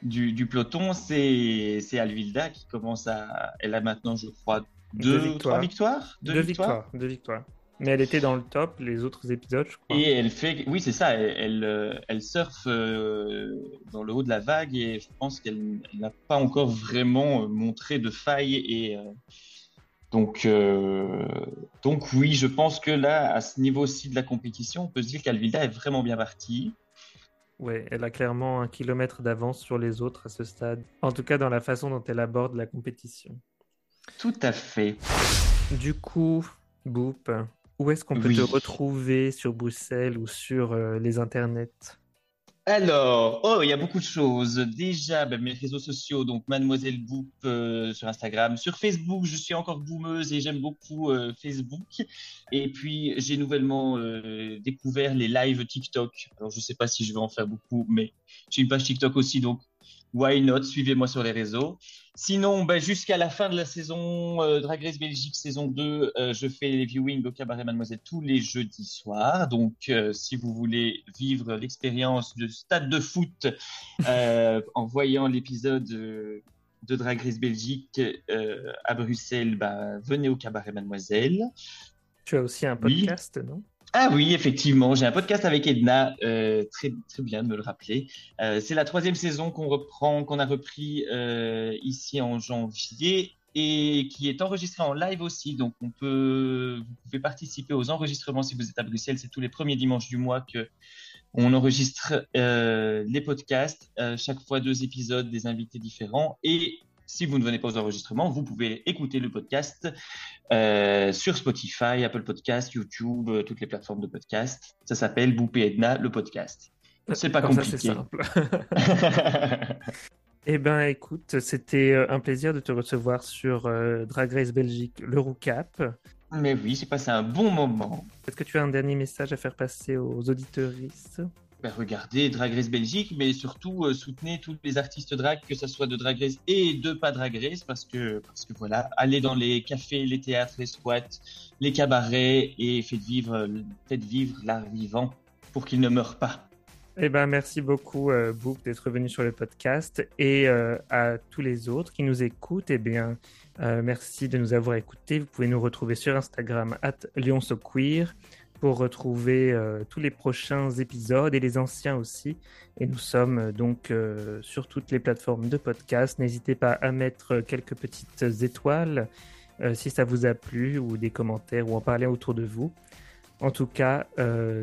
du, peloton. C'est, Alvilda qui commence à. Elle a maintenant, je crois, deux, victoires. trois victoires. Deux, victoires? Deux victoires. Mais elle était dans le top les autres épisodes, je crois. Et elle fait, oui, c'est ça, elle, elle, elle surfe euh, dans le haut de la vague et je pense qu'elle n'a pas encore vraiment euh, montré de faille. Et euh, donc, oui, je pense que là, à ce niveau-ci de la compétition, on peut se dire qu'Alvilda est vraiment bien partie. Oui, elle a clairement un kilomètre d'avance sur les autres à ce stade. En tout cas, dans la façon dont elle aborde la compétition. Tout à fait. Du coup, Boop, où est-ce qu'on peut te retrouver sur Bruxelles ou sur euh, les internets? Alors, oh, il y a beaucoup de choses. Déjà, ben, mes réseaux sociaux, donc Mademoiselle Boop euh, sur Instagram. Sur Facebook, je suis encore boomeuse et j'aime beaucoup euh, Facebook. Et puis, j'ai nouvellement découvert les lives TikTok. Alors, je ne sais pas si je vais en faire beaucoup, mais j'ai une page TikTok aussi, donc why not? Suivez-moi sur les réseaux. Sinon, bah, jusqu'à la fin de la saison euh, Drag Race Belgique saison 2, euh, je fais les viewings au Cabaret Mademoiselle tous les jeudis soirs. Donc, euh, si vous voulez vivre l'expérience de stade de foot *laughs* en voyant l'épisode de Drag Race Belgique à Bruxelles, bah, venez au Cabaret Mademoiselle. Tu as aussi un podcast, non? Ah oui, effectivement, j'ai un podcast avec Edna, euh, très, très bien de me le rappeler. Euh, c'est la troisième saison qu'on reprend, qu'on a repris euh, ici en janvier et qui est enregistré en live aussi. Donc on peut, vous pouvez participer aux enregistrements si vous êtes à Bruxelles. C'est tous les premiers dimanches du mois que on enregistre les podcasts. chaque fois deux épisodes, des invités différents et si vous ne venez pas aux enregistrements, vous pouvez écouter le podcast euh, sur Spotify, Apple Podcast, YouTube, euh, toutes les plateformes de podcast. Ça s'appelle Boupé Edna, le podcast. C'est pas compliqué. C'est simple. *laughs* eh ben, écoute, c'était euh, un plaisir de te recevoir sur Drag Race Belgique, le Roucap. Mais oui, j'ai passé un bon moment. Est-ce que tu as un dernier message à faire passer aux auditeuristes? Ben, regardez Drag Race Belgique, mais surtout euh, soutenez tous les artistes drag, que ce soit de Drag Race et de pas Drag Race, parce que, parce que voilà, allez dans les cafés, les théâtres, les squats, les cabarets et faites vivre, faites vivre l'art vivant pour qu'il ne meure pas. Eh ben, merci beaucoup, euh, Book, d'être venu sur le podcast. Et euh, à tous les autres qui nous écoutent, eh bien, euh, merci de nous avoir écoutés. Vous pouvez nous retrouver sur Instagram, at pour retrouver euh, tous les prochains épisodes et les anciens aussi. Et nous sommes euh, donc euh, sur toutes les plateformes de podcast. N'hésitez pas à mettre quelques petites étoiles si ça vous a plu ou des commentaires ou en parler autour de vous. En tout cas,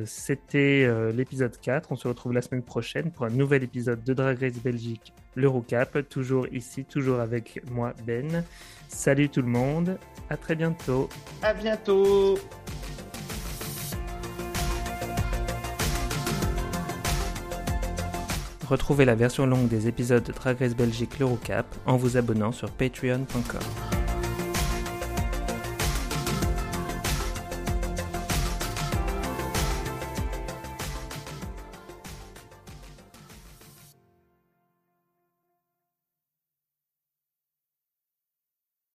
c'était l'épisode 4. On se retrouve la semaine prochaine pour un nouvel épisode de Drag Race Belgique, l'Eurocap. Toujours ici, toujours avec moi, Ben. Salut tout le monde. À très bientôt. À bientôt. Retrouvez la version longue des épisodes de Drag Race Belgique l'Eurocap en vous abonnant sur patreon.com.